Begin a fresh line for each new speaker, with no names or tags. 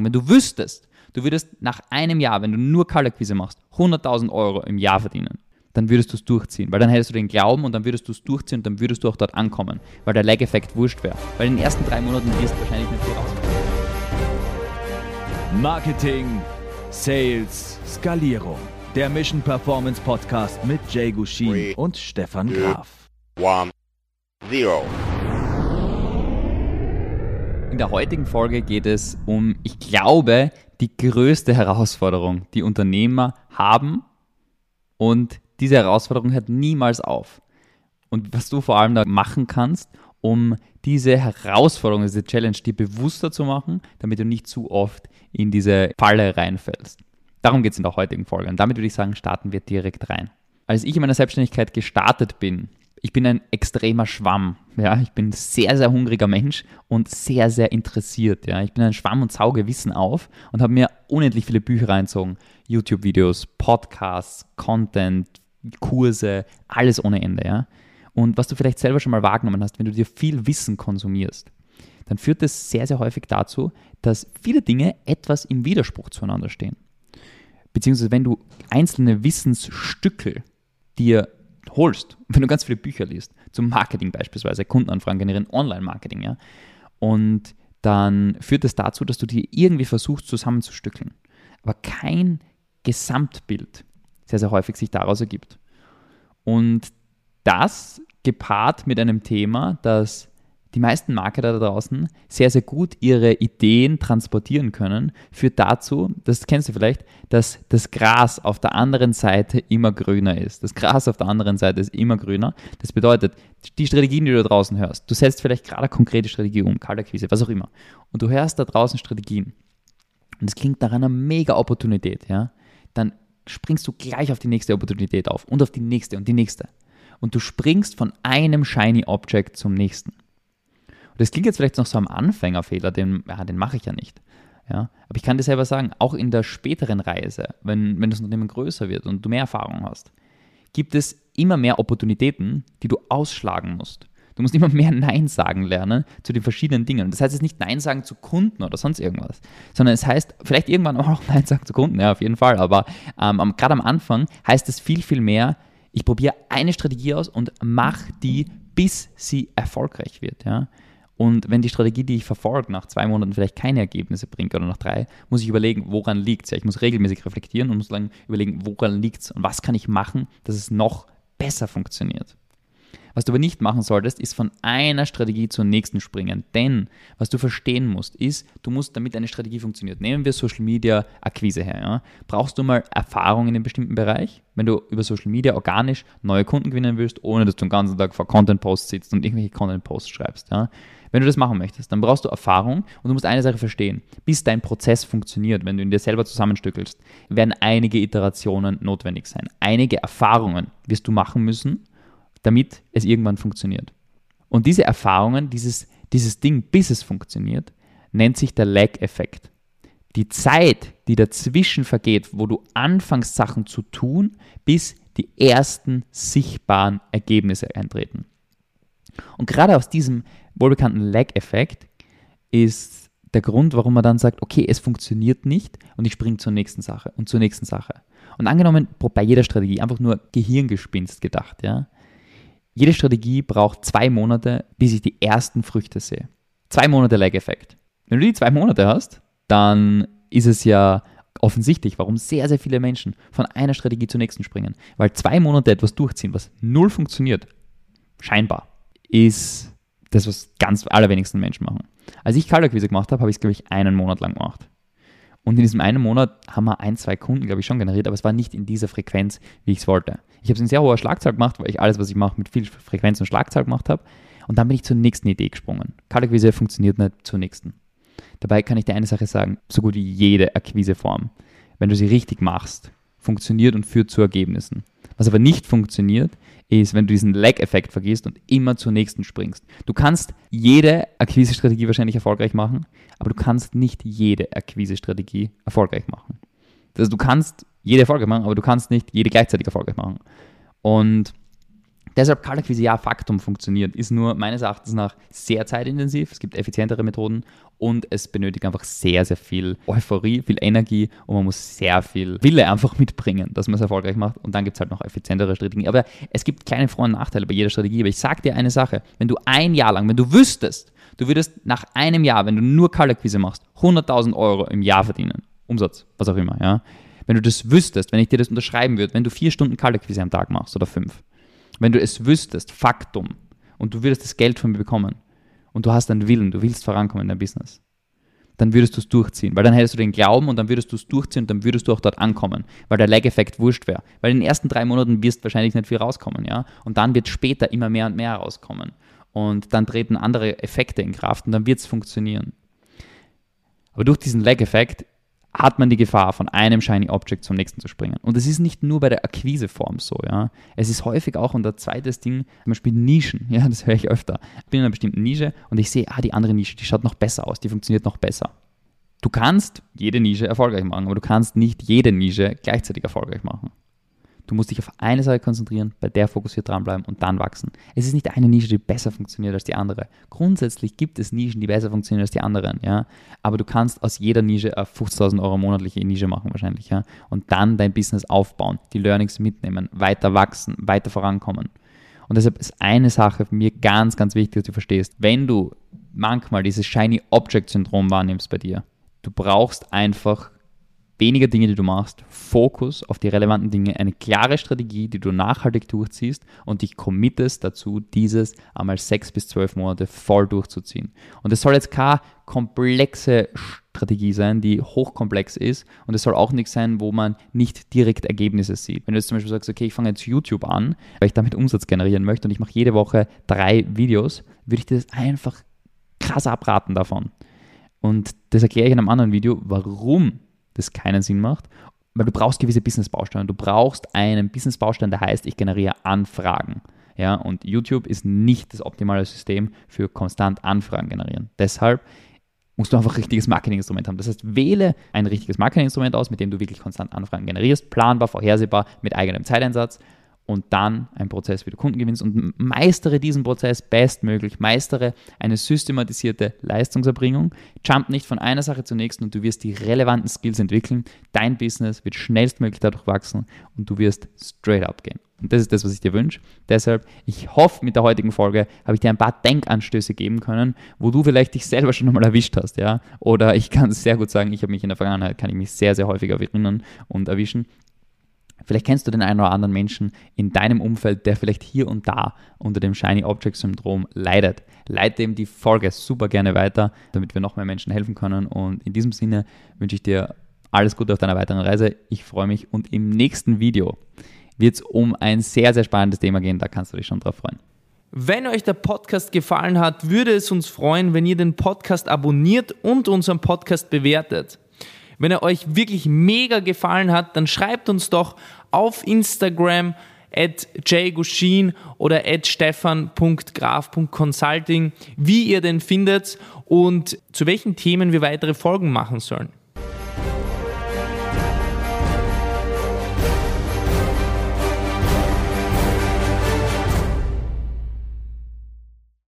Wenn du wüsstest, du würdest nach einem Jahr, wenn du nur Kaltakquise machst, 100.000 Euro im Jahr verdienen, dann würdest du es durchziehen, weil dann hättest du den Glauben und dann würdest du es durchziehen und dann würdest du auch dort ankommen, weil der Lag-Effekt wurscht wäre. Weil in den ersten drei Monaten wirst du wahrscheinlich nicht so rauskommen.
Marketing, Sales, Skalierung. Der Mission Performance Podcast mit Jay Gushin
Three,
und Stefan Graf.
one, zero.
In der heutigen Folge geht es um, ich glaube, die größte Herausforderung, die Unternehmer haben und diese Herausforderung hört niemals auf. Und was du vor allem da machen kannst, um diese Herausforderung, diese Challenge dir bewusster zu machen, damit du nicht zu oft in diese Falle reinfällst. Darum geht es in der heutigen Folge. Und damit würde ich sagen, starten wir direkt rein. Als ich in meiner Selbstständigkeit gestartet bin, ich bin ein extremer Schwamm. Ja, ich bin sehr, sehr hungriger Mensch und sehr, sehr interessiert. Ja, ich bin ein Schwamm und sauge Wissen auf und habe mir unendlich viele Bücher reinzogen. YouTube-Videos, Podcasts, Content, Kurse, alles ohne Ende. Ja. Und was du vielleicht selber schon mal wahrgenommen hast, wenn du dir viel Wissen konsumierst, dann führt das sehr, sehr häufig dazu, dass viele Dinge etwas im Widerspruch zueinander stehen. Beziehungsweise wenn du einzelne Wissensstücke dir holst, wenn du ganz viele Bücher liest, zum Marketing beispielsweise, Kundenanfragen generieren, Online-Marketing, ja, und dann führt das dazu, dass du dir irgendwie versuchst zusammenzustückeln, aber kein Gesamtbild sehr, sehr häufig sich daraus ergibt. Und das gepaart mit einem Thema, das die meisten Marketer da draußen sehr, sehr gut ihre Ideen transportieren können, führt dazu, das kennst du vielleicht, dass das Gras auf der anderen Seite immer grüner ist. Das Gras auf der anderen Seite ist immer grüner. Das bedeutet, die Strategien, die du da draußen hörst, du setzt vielleicht gerade eine konkrete Strategie um, Kaltakquise, was auch immer, und du hörst da draußen Strategien und es klingt nach einer mega Opportunität, ja, dann springst du gleich auf die nächste Opportunität auf und auf die nächste und die nächste. Und du springst von einem Shiny Object zum nächsten. Das klingt jetzt vielleicht noch so am Anfängerfehler, den, ja, den mache ich ja nicht. Ja, aber ich kann dir selber sagen, auch in der späteren Reise, wenn, wenn das Unternehmen größer wird und du mehr Erfahrung hast, gibt es immer mehr Opportunitäten, die du ausschlagen musst. Du musst immer mehr Nein sagen lernen zu den verschiedenen Dingen. Das heißt jetzt nicht Nein sagen zu Kunden oder sonst irgendwas, sondern es heißt vielleicht irgendwann auch Nein sagen zu Kunden, ja, auf jeden Fall. Aber ähm, gerade am Anfang heißt es viel, viel mehr, ich probiere eine Strategie aus und mache die, bis sie erfolgreich wird. Ja? Und wenn die Strategie, die ich verfolge, nach zwei Monaten vielleicht keine Ergebnisse bringt oder nach drei, muss ich überlegen, woran liegt es. Ja, ich muss regelmäßig reflektieren und muss dann überlegen, woran liegt es und was kann ich machen, dass es noch besser funktioniert. Was du aber nicht machen solltest, ist von einer Strategie zur nächsten springen. Denn was du verstehen musst, ist, du musst, damit eine Strategie funktioniert, nehmen wir Social Media Akquise her, ja, brauchst du mal Erfahrung in einem bestimmten Bereich, wenn du über Social Media organisch neue Kunden gewinnen willst, ohne dass du den ganzen Tag vor Content Posts sitzt und irgendwelche Content Posts schreibst. Ja. Wenn du das machen möchtest, dann brauchst du Erfahrung und du musst eine Sache verstehen. Bis dein Prozess funktioniert, wenn du ihn dir selber zusammenstückelst, werden einige Iterationen notwendig sein. Einige Erfahrungen wirst du machen müssen, damit es irgendwann funktioniert. Und diese Erfahrungen, dieses, dieses Ding, bis es funktioniert, nennt sich der Lag-Effekt. Die Zeit, die dazwischen vergeht, wo du anfängst, Sachen zu tun, bis die ersten sichtbaren Ergebnisse eintreten. Und gerade aus diesem wohlbekannten Lag-Effekt ist der Grund, warum man dann sagt, okay, es funktioniert nicht und ich springe zur nächsten Sache und zur nächsten Sache. Und angenommen, bei jeder Strategie, einfach nur Gehirngespinst gedacht, ja. Jede Strategie braucht zwei Monate, bis ich die ersten Früchte sehe. Zwei Monate Lag-Effekt. Wenn du die zwei Monate hast, dann ist es ja offensichtlich, warum sehr, sehr viele Menschen von einer Strategie zur nächsten springen. Weil zwei Monate etwas durchziehen, was null funktioniert, scheinbar, ist das, was ganz allerwenigsten Menschen machen. Als ich Kaltakquise gemacht habe, habe ich es, glaube ich, einen Monat lang gemacht. Und in diesem einen Monat haben wir ein, zwei Kunden, glaube ich, schon generiert, aber es war nicht in dieser Frequenz, wie ich es wollte. Ich habe es in sehr hoher Schlagzahl gemacht, weil ich alles, was ich mache, mit viel Frequenz und Schlagzahl gemacht habe. Und dann bin ich zur nächsten Idee gesprungen. Kaltakquise funktioniert nicht zur nächsten. Dabei kann ich dir eine Sache sagen, so gut wie jede Akquiseform, wenn du sie richtig machst, funktioniert und führt zu Ergebnissen. Was aber nicht funktioniert, ist, wenn du diesen Lag-Effekt vergisst und immer zur nächsten springst. Du kannst jede Akquise-Strategie wahrscheinlich erfolgreich machen, aber du kannst nicht jede Akquise-Strategie erfolgreich machen. Also du kannst jede erfolgreich machen, aber du kannst nicht jede gleichzeitig erfolgreich machen. Und Deshalb Kaltakquise, ja, Faktum funktioniert, ist nur meines Erachtens nach sehr zeitintensiv. Es gibt effizientere Methoden und es benötigt einfach sehr, sehr viel Euphorie, viel Energie und man muss sehr viel Wille einfach mitbringen, dass man es erfolgreich macht. Und dann gibt es halt noch effizientere Strategien. Aber es gibt kleine Vor- und Nachteile bei jeder Strategie. Aber ich sage dir eine Sache, wenn du ein Jahr lang, wenn du wüsstest, du würdest nach einem Jahr, wenn du nur Kaltakquise machst, 100.000 Euro im Jahr verdienen, Umsatz, was auch immer, ja. Wenn du das wüsstest, wenn ich dir das unterschreiben würde, wenn du vier Stunden Kaltakquise am Tag machst oder fünf, wenn du es wüsstest, Faktum, und du würdest das Geld von mir bekommen und du hast einen Willen, du willst vorankommen in deinem Business, dann würdest du es durchziehen, weil dann hättest du den Glauben und dann würdest du es durchziehen und dann würdest du auch dort ankommen, weil der Lag-Effekt wurscht wäre. Weil in den ersten drei Monaten wirst wahrscheinlich nicht viel rauskommen, ja, und dann wird später immer mehr und mehr rauskommen und dann treten andere Effekte in Kraft und dann wird es funktionieren. Aber durch diesen Lag-Effekt hat man die Gefahr, von einem Shiny Object zum nächsten zu springen. Und es ist nicht nur bei der Akquiseform so, ja. Es ist häufig auch, und der zweite Ding, zum Beispiel Nischen, ja, das höre ich öfter. Ich bin in einer bestimmten Nische und ich sehe, ah, die andere Nische, die schaut noch besser aus, die funktioniert noch besser. Du kannst jede Nische erfolgreich machen, aber du kannst nicht jede Nische gleichzeitig erfolgreich machen. Du musst dich auf eine Sache konzentrieren, bei der fokussiert dranbleiben und dann wachsen. Es ist nicht eine Nische, die besser funktioniert als die andere. Grundsätzlich gibt es Nischen, die besser funktionieren als die anderen, ja. Aber du kannst aus jeder Nische eine 50.000 Euro monatliche Nische machen wahrscheinlich, ja. Und dann dein Business aufbauen, die Learnings mitnehmen, weiter wachsen, weiter vorankommen. Und deshalb ist eine Sache für mir ganz, ganz wichtig, dass du verstehst. Wenn du manchmal dieses Shiny Object Syndrom wahrnimmst bei dir, du brauchst einfach weniger Dinge, die du machst, Fokus auf die relevanten Dinge, eine klare Strategie, die du nachhaltig durchziehst und dich committest dazu, dieses einmal sechs bis zwölf Monate voll durchzuziehen. Und es soll jetzt keine komplexe Strategie sein, die hochkomplex ist und es soll auch nichts sein, wo man nicht direkt Ergebnisse sieht. Wenn du jetzt zum Beispiel sagst, okay, ich fange jetzt YouTube an, weil ich damit Umsatz generieren möchte und ich mache jede Woche drei Videos, würde ich dir das einfach krass abraten davon. Und das erkläre ich in einem anderen Video, warum das keinen Sinn macht, weil du brauchst gewisse Business-Bausteine. Du brauchst einen Business-Baustein, der heißt, ich generiere Anfragen. Ja, und YouTube ist nicht das optimale System für konstant Anfragen generieren. Deshalb musst du einfach ein richtiges Marketinginstrument haben. Das heißt, wähle ein richtiges Marketinginstrument aus, mit dem du wirklich konstant Anfragen generierst, planbar, vorhersehbar, mit eigenem Zeiteinsatz und dann ein Prozess, wie du Kunden gewinnst und meistere diesen Prozess bestmöglich, meistere eine systematisierte Leistungserbringung, jump nicht von einer Sache zur nächsten und du wirst die relevanten Skills entwickeln, dein Business wird schnellstmöglich dadurch wachsen und du wirst straight up gehen. Und das ist das, was ich dir wünsche. Deshalb, ich hoffe, mit der heutigen Folge habe ich dir ein paar Denkanstöße geben können, wo du vielleicht dich selber schon einmal erwischt hast, ja. Oder ich kann es sehr gut sagen, ich habe mich in der Vergangenheit, kann ich mich sehr, sehr häufig erinnern und erwischen. Vielleicht kennst du den einen oder anderen Menschen in deinem Umfeld, der vielleicht hier und da unter dem Shiny Object Syndrom leidet. Leite ihm die Folge super gerne weiter, damit wir noch mehr Menschen helfen können. Und in diesem Sinne wünsche ich dir alles Gute auf deiner weiteren Reise. Ich freue mich und im nächsten Video wird es um ein sehr, sehr spannendes Thema gehen. Da kannst du dich schon drauf freuen.
Wenn euch der Podcast gefallen hat, würde es uns freuen, wenn ihr den Podcast abonniert und unseren Podcast bewertet. Wenn er euch wirklich mega gefallen hat, dann schreibt uns doch auf Instagram at jgushin oder at stefan.graf.consulting, wie ihr den findet und zu welchen Themen wir weitere Folgen machen sollen.